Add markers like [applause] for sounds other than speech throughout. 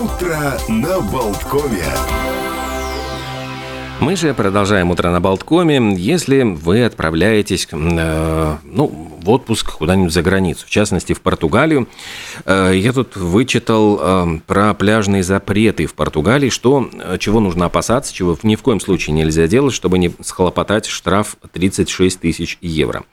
Утро на Болткове. Мы же продолжаем утро на Болткоме. Если вы отправляетесь э, ну, в отпуск куда-нибудь за границу, в частности в Португалию, э, я тут вычитал э, про пляжные запреты в Португалии, что э, чего нужно опасаться, чего ни в коем случае нельзя делать, чтобы не схлопотать штраф 36 тысяч евро.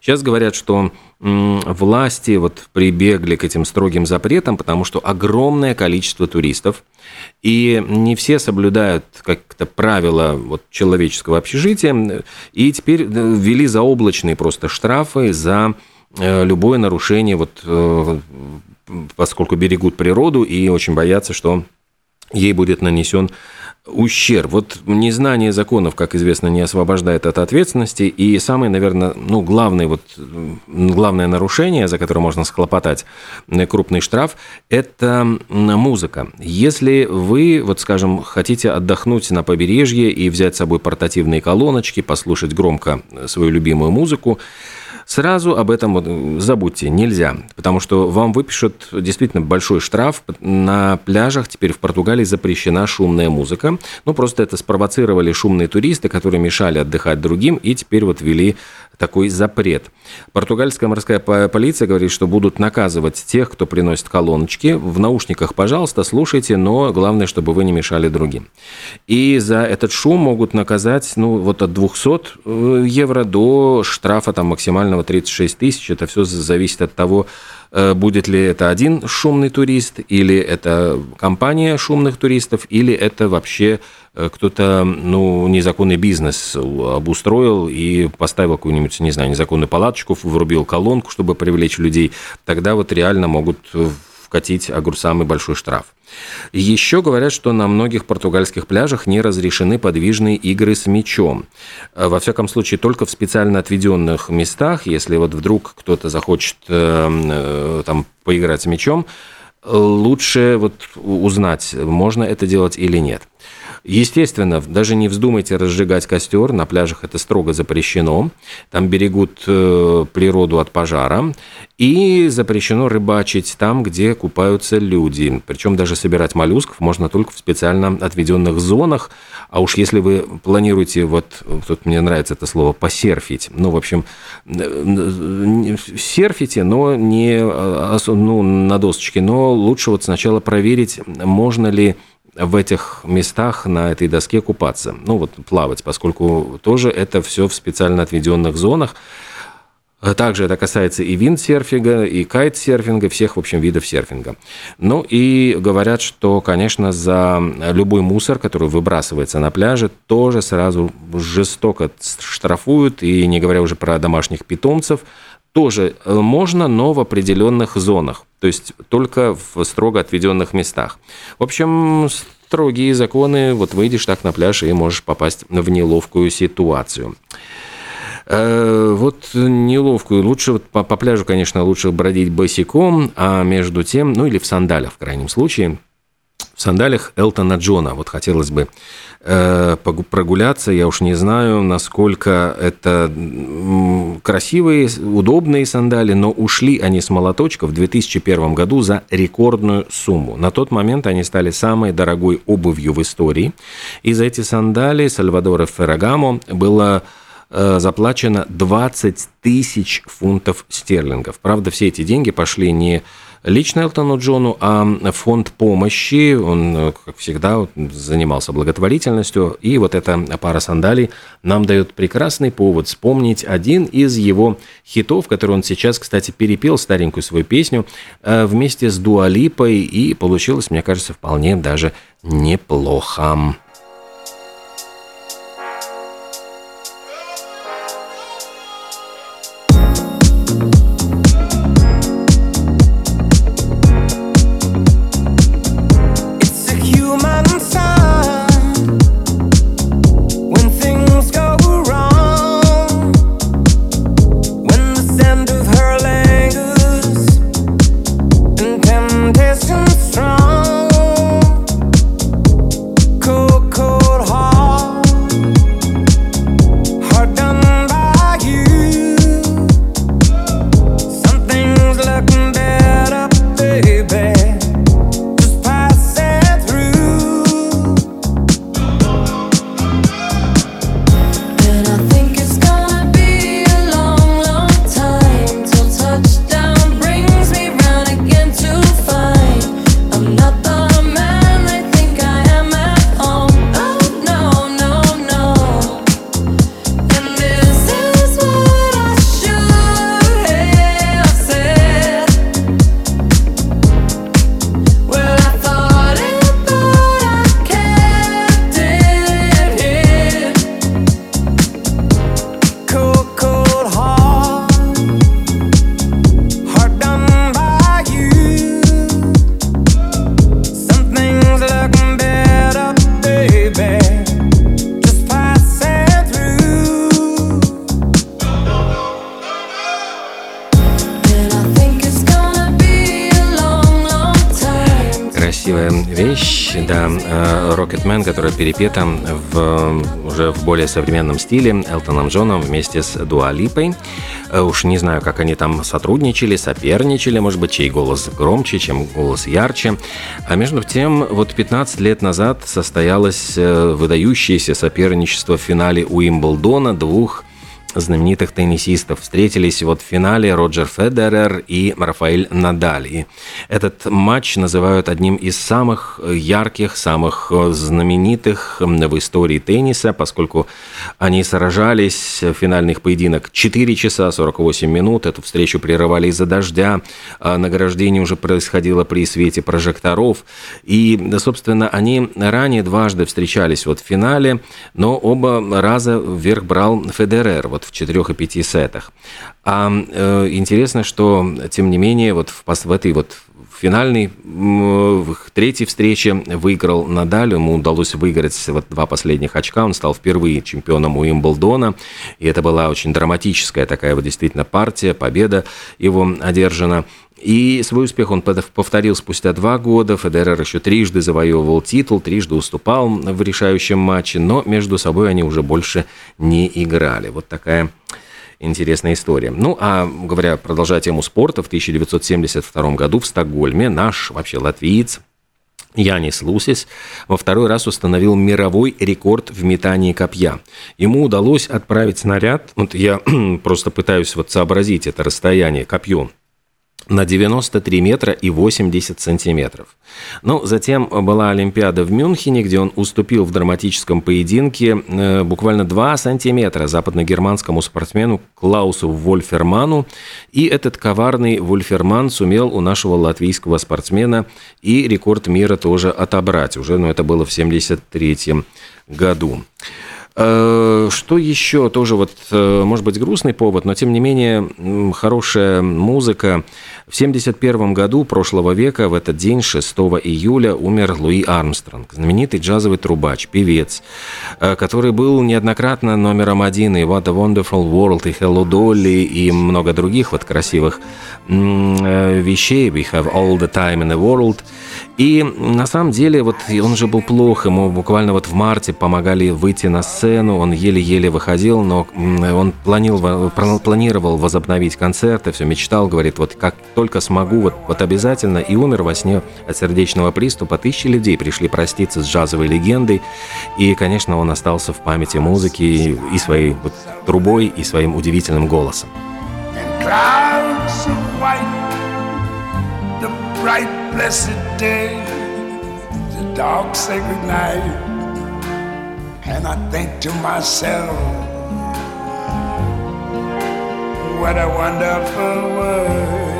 Сейчас говорят, что власти вот прибегли к этим строгим запретам, потому что огромное количество туристов, и не все соблюдают как-то правила вот, человеческого общежития, и теперь э, ввели заоблачные просто штрафы за э, любое нарушение, вот, э, поскольку берегут природу и очень боятся, что ей будет нанесен ущерб. Вот незнание законов, как известно, не освобождает от ответственности. И самое, наверное, ну, главное, вот, главное нарушение, за которое можно схлопотать крупный штраф, это музыка. Если вы, вот скажем, хотите отдохнуть на побережье и взять с собой портативные колоночки, послушать громко свою любимую музыку, Сразу об этом вот забудьте, нельзя, потому что вам выпишут действительно большой штраф. На пляжах теперь в Португалии запрещена шумная музыка. Ну, просто это спровоцировали шумные туристы, которые мешали отдыхать другим, и теперь вот ввели такой запрет. Португальская морская полиция говорит, что будут наказывать тех, кто приносит колоночки. В наушниках, пожалуйста, слушайте, но главное, чтобы вы не мешали другим. И за этот шум могут наказать ну, вот от 200 э, евро до штрафа там, максимального 36 тысяч. Это все зависит от того, будет ли это один шумный турист, или это компания шумных туристов, или это вообще э, кто-то, ну, незаконный бизнес обустроил и поставил какую-нибудь, не знаю, незаконную палаточку, врубил колонку, чтобы привлечь людей, тогда вот реально могут вкатить самый большой штраф. Еще говорят, что на многих португальских пляжах не разрешены подвижные игры с мячом. Э, во всяком случае, только в специально отведенных местах, если вот вдруг кто-то захочет э, э, там поиграть с мячом, лучше вот узнать, можно это делать или нет. Естественно, даже не вздумайте разжигать костер, на пляжах это строго запрещено. Там берегут э, природу от пожара. И запрещено рыбачить там, где купаются люди. Причем даже собирать моллюсков можно только в специально отведенных зонах. А уж если вы планируете, вот тут мне нравится это слово, посерфить. Ну, в общем, э, серфите, но не а, ну, на досочке. Но лучше вот сначала проверить, можно ли в этих местах на этой доске купаться. Ну вот плавать, поскольку тоже это все в специально отведенных зонах. Также это касается и виндсерфинга, и кайтсерфинга, всех, в общем, видов серфинга. Ну и говорят, что, конечно, за любой мусор, который выбрасывается на пляже, тоже сразу жестоко штрафуют, и не говоря уже про домашних питомцев, тоже э, можно, но в определенных зонах, то есть только в строго отведенных местах. В общем, строгие законы, вот выйдешь так на пляж и можешь попасть в неловкую ситуацию. Э, вот неловкую. Лучше вот по, по пляжу, конечно, лучше бродить босиком, а между тем, ну или в сандалях в крайнем случае – в сандалях Элтона Джона. Вот хотелось бы э, прогуляться. Я уж не знаю, насколько это красивые, удобные сандали, но ушли они с молоточка в 2001 году за рекордную сумму. На тот момент они стали самой дорогой обувью в истории. И за эти сандали Сальвадора Феррагамо было э, заплачено 20 тысяч фунтов стерлингов. Правда, все эти деньги пошли не лично Элтону Джону, а фонд помощи, он, как всегда, занимался благотворительностью, и вот эта пара сандалий нам дает прекрасный повод вспомнить один из его хитов, который он сейчас, кстати, перепел старенькую свою песню э, вместе с Дуалипой, и получилось, мне кажется, вполне даже неплохо. Которая перепета в, уже в более современном стиле Элтоном Джоном вместе с Дуалипой. Уж не знаю, как они там сотрудничали, соперничали, может быть, чей голос громче, чем голос ярче. А между тем, вот 15 лет назад состоялось выдающееся соперничество в финале Уимблдона двух знаменитых теннисистов. Встретились вот в финале Роджер Федерер и Рафаэль Надаль. И этот матч называют одним из самых ярких, самых знаменитых в истории тенниса, поскольку они сражались, финальных поединок 4 часа 48 минут, эту встречу прерывали из-за дождя, а награждение уже происходило при свете прожекторов, и, собственно, они ранее дважды встречались вот в финале, но оба раза вверх брал Федерер. Вот вот в четырех и пяти сетах. А э, интересно, что, тем не менее, вот в, в этой вот финальной, в третьей встрече выиграл Надаль, ему удалось выиграть вот два последних очка, он стал впервые чемпионом Уимблдона, и это была очень драматическая такая вот действительно партия, победа его одержана. И свой успех он повторил спустя два года. Федерер еще трижды завоевывал титул, трижды уступал в решающем матче, но между собой они уже больше не играли. Вот такая интересная история. Ну, а говоря, продолжая тему спорта, в 1972 году в Стокгольме наш вообще латвиец Янис Лусис во второй раз установил мировой рекорд в метании копья. Ему удалось отправить снаряд, вот я [clears throat] просто пытаюсь вот сообразить это расстояние, копье, на 93 метра и 80 сантиметров. Ну, затем была Олимпиада в Мюнхене, где он уступил в драматическом поединке э, буквально 2 сантиметра западногерманскому спортсмену Клаусу Вольферману. И этот коварный Вольферман сумел у нашего латвийского спортсмена и рекорд мира тоже отобрать. Уже, ну, это было в 73 году. Э, что еще? Тоже вот, э, может быть, грустный повод, но тем не менее хорошая музыка. В 1971 году прошлого века, в этот день, 6 июля, умер Луи Армстронг, знаменитый джазовый трубач, певец, э, который был неоднократно номером один и What a Wonderful World, и Hello Dolly, и много других вот красивых вещей. We have all the time in the world. И на самом деле, вот он же был плох, ему буквально вот в марте помогали выйти на сцену, он еле-еле выходил, но он планировал, планировал возобновить концерты, все мечтал, говорит, вот как только смогу, вот, вот обязательно, и умер во сне от сердечного приступа. Тысячи людей пришли проститься с джазовой легендой, и, конечно, он остался в памяти музыки и, своей вот, трубой, и своим удивительным голосом. and I think to myself, what a wonderful world.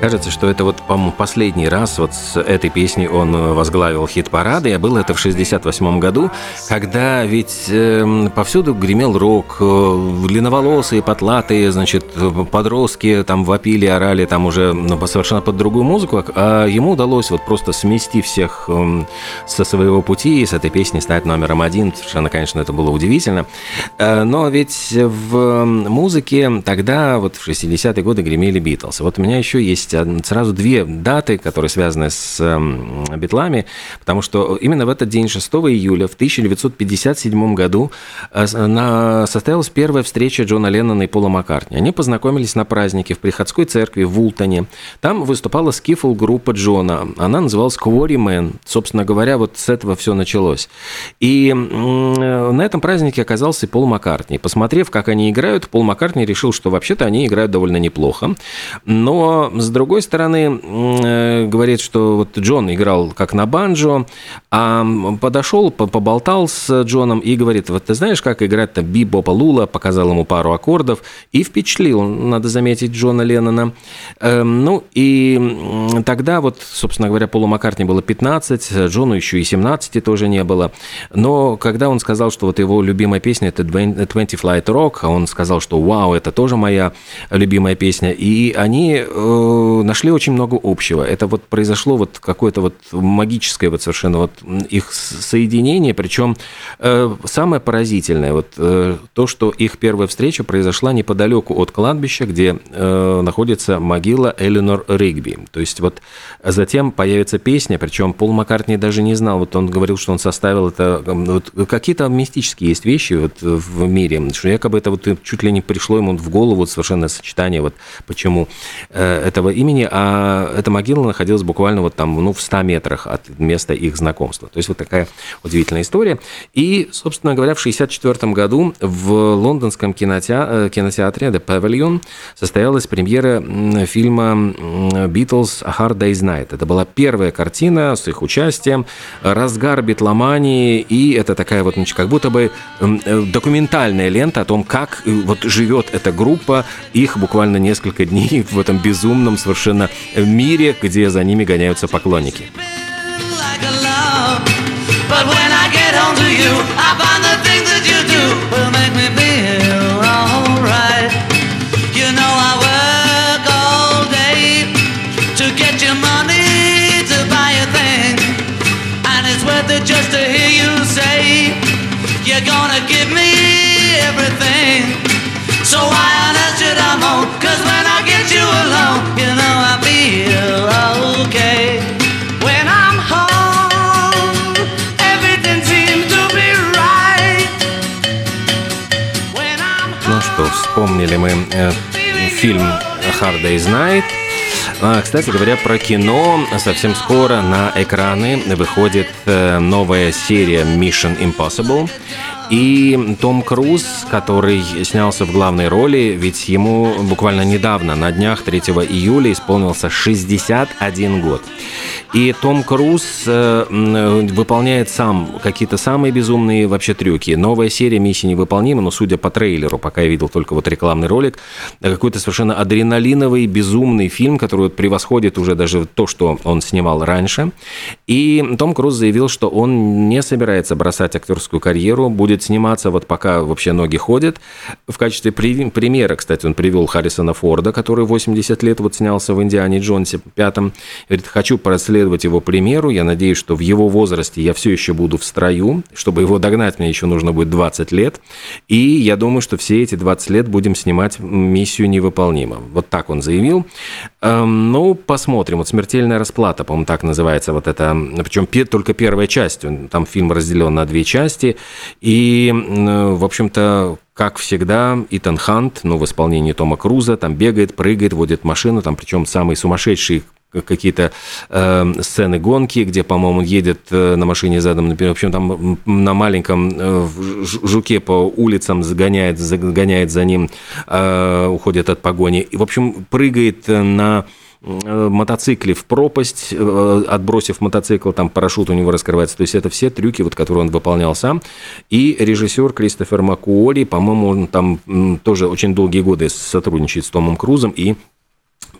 Кажется, что это вот, по-моему, последний раз вот с этой песней он э, возглавил хит-парады, а было это в 68 году, когда ведь э, повсюду гремел рок, э, длинноволосые, потлатые, значит, подростки там вопили, орали там уже ну, совершенно под другую музыку, а ему удалось вот просто смести всех э, со своего пути и с этой песней стать номером один. Совершенно, конечно, это было удивительно. Э, но ведь в музыке тогда, вот в 60-е годы, гремели Битлз. Вот у меня еще есть есть сразу две даты, которые связаны с эм, Битлами, потому что именно в этот день, 6 июля в 1957 году, состоялась первая встреча Джона Леннона и Пола Маккартни. Они познакомились на празднике в приходской церкви в Ултоне. Там выступала скифл-группа Джона. Она называлась Quarrymen. Собственно говоря, вот с этого все началось. И на этом празднике оказался и Пол Маккартни. Посмотрев, как они играют, Пол Маккартни решил, что вообще-то они играют довольно неплохо. Но, с другой стороны, э, говорит, что вот Джон играл как на банджо, а подошел, поболтал с Джоном и говорит, вот ты знаешь, как играть там Би Бопа Лула, показал ему пару аккордов и впечатлил, надо заметить, Джона Леннона. Эм, ну и тогда вот, собственно говоря, Полу Маккартни было 15, Джону еще и 17 тоже не было. Но когда он сказал, что вот его любимая песня это 20 Flight Rock, он сказал, что вау, это тоже моя любимая песня, и они э, нашли очень много общего. Это вот произошло вот какое-то вот магическое вот совершенно вот их соединение, причем э, самое поразительное вот э, то, что их первая встреча произошла неподалеку от кладбища, где э, находится могила Эленор Ригби. То есть вот затем появится песня, причем Пол Маккартни даже не знал, вот он говорил, что он составил это, вот какие-то мистические есть вещи вот в мире, что якобы это вот чуть ли не пришло ему в голову вот совершенно сочетание вот почему этого имени, а эта могила находилась буквально вот там, ну, в 100 метрах от места их знакомства. То есть вот такая удивительная история. И, собственно говоря, в 1964 году в лондонском кинотеатре, э, кинотеатре The Pavilion состоялась премьера фильма «Beatles A Hard Day's Night». Это была первая картина с их участием, разгар битломании, и это такая вот, значит, как будто бы э, документальная лента о том, как э, вот живет эта группа, их буквально несколько дней в этом безумном совершенно мире, где за ними гоняются поклонники. You're gonna give me everything. So why Что, вспомнили мы э, фильм Hard Day's Night. Кстати говоря, про кино. Совсем скоро на экраны выходит э, новая серия Mission Impossible. И Том Круз, который снялся в главной роли, ведь ему буквально недавно, на днях 3 июля, исполнился 61 год. И Том Круз э, выполняет сам какие-то самые безумные вообще трюки. Новая серия «Миссия невыполнима», но судя по трейлеру, пока я видел только вот рекламный ролик, какой-то совершенно адреналиновый, безумный фильм, который вот превосходит уже даже то, что он снимал раньше. И Том Круз заявил, что он не собирается бросать актерскую карьеру, будет сниматься вот пока вообще ноги ходят. В качестве примера, кстати, он привел Харрисона Форда, который 80 лет вот снялся в «Индиане Джонсе» пятом. Говорит, хочу проследовать следовать его примеру. Я надеюсь, что в его возрасте я все еще буду в строю. Чтобы его догнать, мне еще нужно будет 20 лет. И я думаю, что все эти 20 лет будем снимать миссию невыполнима. Вот так он заявил. Эм, ну, посмотрим. Вот «Смертельная расплата», по-моему, так называется вот это. Причем только первая часть. Там фильм разделен на две части. И, в общем-то, как всегда, Итан Хант, ну, в исполнении Тома Круза, там бегает, прыгает, водит машину, там причем самый сумасшедший какие-то э, сцены гонки, где, по-моему, едет э, на машине задом, например, в общем, там на маленьком э, жуке по улицам загоняет, загоняет за ним, э, уходит от погони. И, в общем, прыгает на э, мотоцикле в пропасть, э, отбросив мотоцикл, там парашют у него раскрывается. То есть это все трюки, вот, которые он выполнял сам. И режиссер Кристофер Макуоли, по-моему, он там тоже очень долгие годы сотрудничает с Томом Крузом и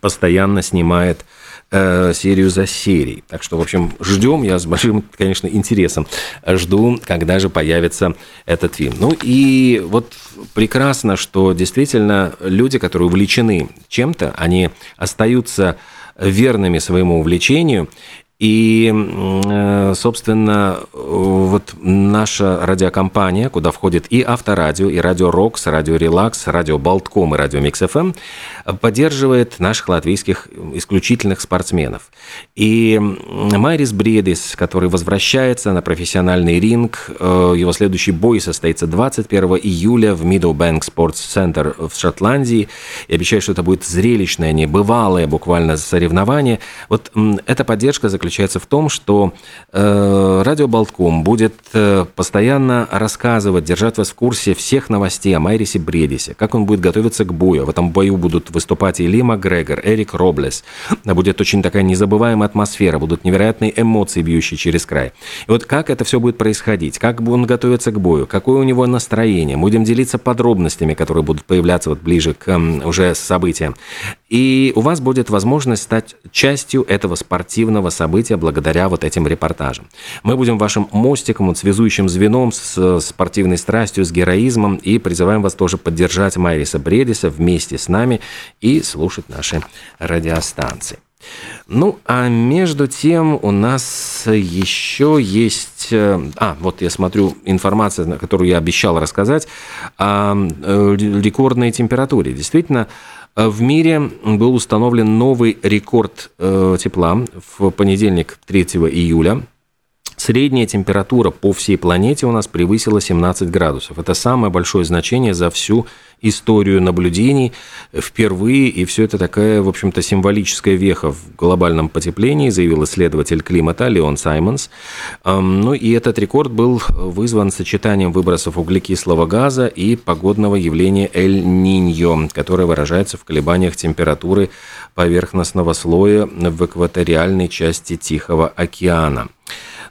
постоянно снимает Э, серию за серией. Так что, в общем, ждем, я с большим, конечно, интересом жду, когда же появится этот фильм. Ну и вот прекрасно, что действительно люди, которые увлечены чем-то, они остаются верными своему увлечению, И, э, собственно, вот наша радиокомпания, куда входит и Авторадио, и Радио Рокс, Радио Релакс, Радио Болтком и Радио Микс ФМ, поддерживает наших латвийских исключительных спортсменов. И Майрис Бредис, который возвращается на профессиональный ринг, э, его следующий бой состоится 21 июля в Meadowbank Sports Center в Шотландии. И обещаю, что это будет зрелищное, небывалое буквально соревнование. Вот эта поддержка заключается заключается в том, что э, Радио Болтком будет э, постоянно рассказывать, держать вас в курсе всех новостей о Майрисе Бредисе, как он будет готовиться к бою. В этом бою будут выступать и Ли Макгрегор, Эрик Роблес. Будет очень такая незабываемая атмосфера, будут невероятные эмоции, бьющие через край. И вот как это все будет происходить, как он готовится к бою, какое у него настроение. Будем делиться подробностями, которые будут появляться вот ближе к уже событиям. И у вас будет возможность стать частью этого спортивного события благодаря вот этим репортажам. Мы будем вашим мостиком, вот, связующим звеном с спортивной страстью, с героизмом и призываем вас тоже поддержать Майриса Бредиса вместе с нами и слушать наши радиостанции. Ну, а между тем у нас еще есть... Э, а, вот я смотрю информация, которую я обещал рассказать, о э, рекордной температуре. Действительно, Э, в мире был установлен новый рекорд э, тепла в понедельник 3 июля. Средняя температура по всей планете у нас превысила 17 градусов. Это самое большое значение за всю историю наблюдений впервые, и все это такая, в общем-то, символическая веха в глобальном потеплении, заявил исследователь климата Леон Саймонс. Ну и этот рекорд был вызван сочетанием выбросов углекислого газа и погодного явления Эль-Ниньо, которое выражается в колебаниях температуры поверхностного слоя в экваториальной части Тихого океана.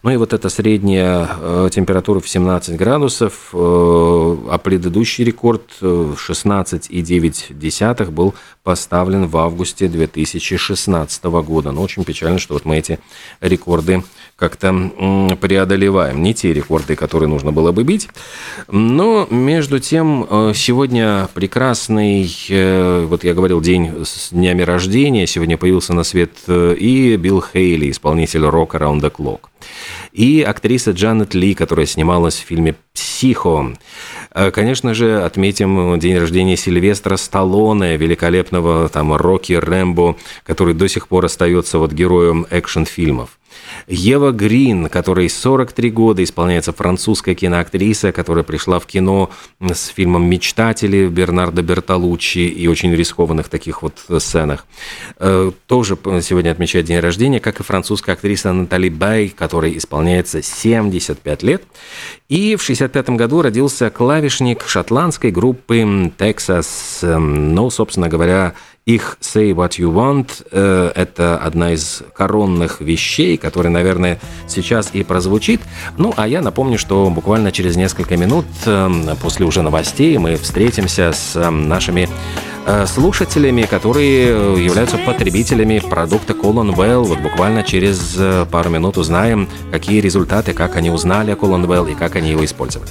Ну и вот эта средняя э, температура в 17 градусов, э, а предыдущий рекорд 16,9 э, был поставлен в августе 2016 года. Но очень печально, что вот мы эти рекорды как-то преодолеваем. Не те рекорды, которые нужно было бы бить. Но между тем, сегодня прекрасный, вот я говорил, день с днями рождения. Сегодня появился на свет и Билл Хейли, исполнитель Rock Around the Clock. И актриса Джанет Ли, которая снималась в фильме «Психо». Э, конечно же, отметим день рождения Сильвестра Сталлоне, великолепного там Рокки Рэмбо, который до сих пор остается вот героем экшн-фильмов. Ева Грин, которой 43 года, исполняется французская киноактриса, которая пришла в кино с фильмом «Мечтатели» Бернардо Бертолуччи и очень рискованных таких вот сценах. Э, тоже сегодня отмечает день рождения, как и французская актриса Натали Бай, которой исполняется 75 лет. И в 65 году родился клавишник шотландской группы Texas. Ну, собственно говоря, их «Say What You Want» э, — это одна из коронных вещей, которая, наверное, сейчас и прозвучит. Ну, а я напомню, что буквально через несколько минут э, после уже новостей мы встретимся с э, нашими слушателями, которые являются потребителями продукта Colon Well. Вот буквально через пару минут узнаем, какие результаты, как они узнали о Colon Well и как они его использовали.